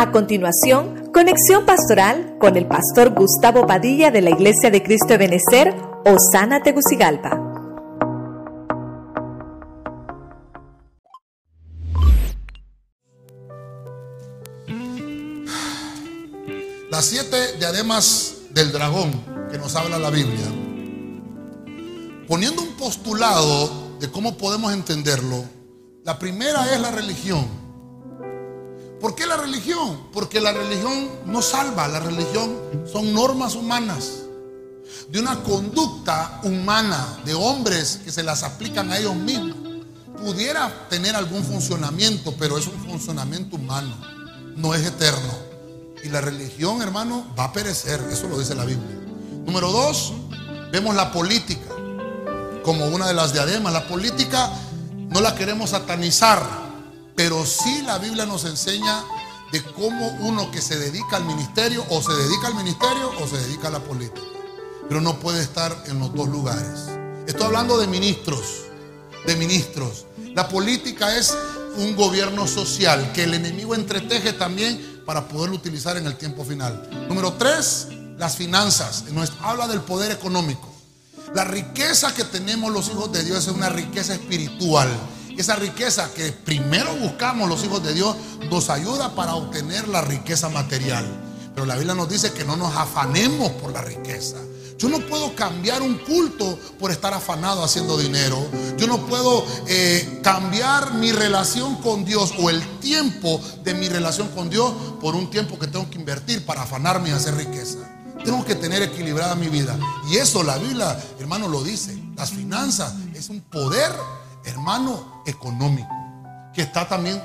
A continuación, conexión pastoral con el pastor Gustavo Padilla de la Iglesia de Cristo de Benecer, Osana Tegucigalpa. Las siete diademas del dragón que nos habla la Biblia, poniendo un postulado de cómo podemos entenderlo, la primera es la religión. ¿Por qué la religión? Porque la religión no salva, la religión son normas humanas, de una conducta humana, de hombres que se las aplican a ellos mismos. Pudiera tener algún funcionamiento, pero es un funcionamiento humano, no es eterno. Y la religión, hermano, va a perecer, eso lo dice la Biblia. Número dos, vemos la política como una de las diademas. La política no la queremos satanizar pero sí la Biblia nos enseña de cómo uno que se dedica al ministerio o se dedica al ministerio o se dedica a la política. Pero no puede estar en los dos lugares. Estoy hablando de ministros, de ministros. La política es un gobierno social que el enemigo entreteje también para poderlo utilizar en el tiempo final. Número tres, las finanzas. Nos habla del poder económico. La riqueza que tenemos los hijos de Dios es una riqueza espiritual esa riqueza que primero buscamos los hijos de Dios nos ayuda para obtener la riqueza material. Pero la Biblia nos dice que no nos afanemos por la riqueza. Yo no puedo cambiar un culto por estar afanado haciendo dinero. Yo no puedo eh, cambiar mi relación con Dios o el tiempo de mi relación con Dios por un tiempo que tengo que invertir para afanarme y hacer riqueza. Tengo que tener equilibrada mi vida. Y eso la Biblia, hermano, lo dice. Las finanzas es un poder hermano económico, que está también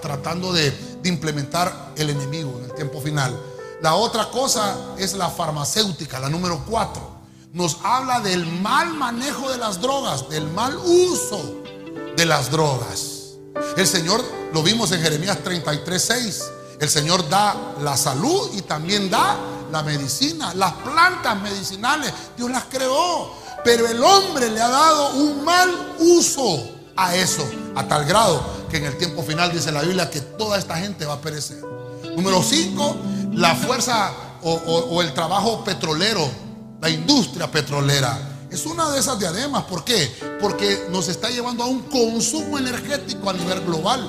tratando de, de implementar el enemigo en el tiempo final. La otra cosa es la farmacéutica, la número cuatro. Nos habla del mal manejo de las drogas, del mal uso de las drogas. El Señor, lo vimos en Jeremías 33, 6. El Señor da la salud y también da la medicina, las plantas medicinales. Dios las creó. Pero el hombre le ha dado un mal uso a eso, a tal grado que en el tiempo final dice la Biblia que toda esta gente va a perecer. Número 5, la fuerza o, el trabajo petrolero, la industria petrolera. Es una de esas diademas. ¿Por qué? Porque nos está llevando a un consumo energético a nivel global,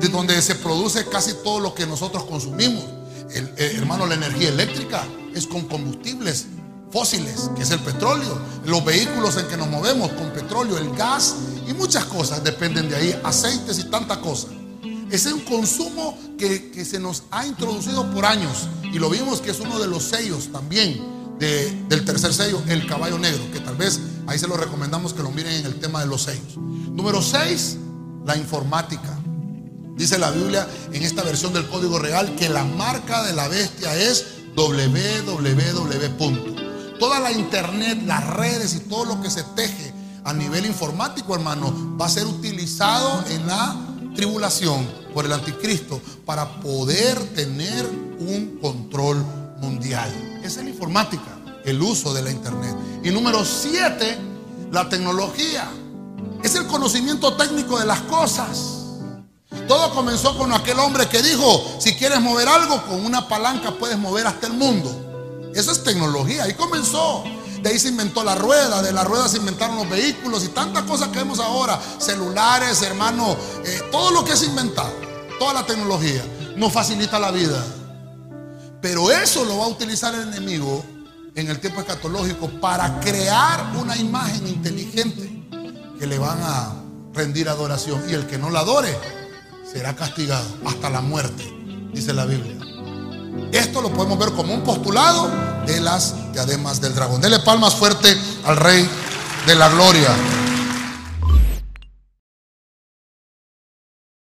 de donde se produce casi todo lo que nosotros consumimos. Eh, hermano, la energía eléctrica es con combustibles fósiles, que es el petróleo, los vehículos en que nos movemos con petróleo, el gas y muchas cosas dependen de ahí, aceites y tanta cosa. Ese es un consumo que, se nos ha introducido por años y lo vimos que es uno de los sellos también del tercer sello, el caballo negro, que tal vez ahí se lo recomendamos que lo miren en el tema de los sellos. Número 6, la informática. Dice la Biblia en esta versión del Código Real que la marca de la bestia es www toda la internet, las redes y todo lo que se teje a nivel informático, hermano, va a ser utilizado en la tribulación por el anticristo para poder tener un control mundial. Esa es la informática, el uso de la internet. Y número siete, la tecnología. Es el conocimiento técnico de las cosas. Todo comenzó con aquel hombre que dijo, si quieres mover algo, con una palanca puedes mover hasta el mundo. Eso es tecnología. Ahí comenzó. De ahí se inventó la rueda, de la rueda se inventaron los vehículos y tantas cosas que vemos ahora. Celulares, hermano, eh, todo lo que es inventado, toda la tecnología, nos facilita la vida. Pero eso lo va a utilizar el enemigo en el tiempo escatológico para crear una imagen inteligente que le van a rendir adoración. Y el que no la adore será castigado hasta la muerte, dice la Biblia. Esto lo podemos ver como un postulado de las diademas del dragón. Dele palmas fuerte al Rey de la Gloria.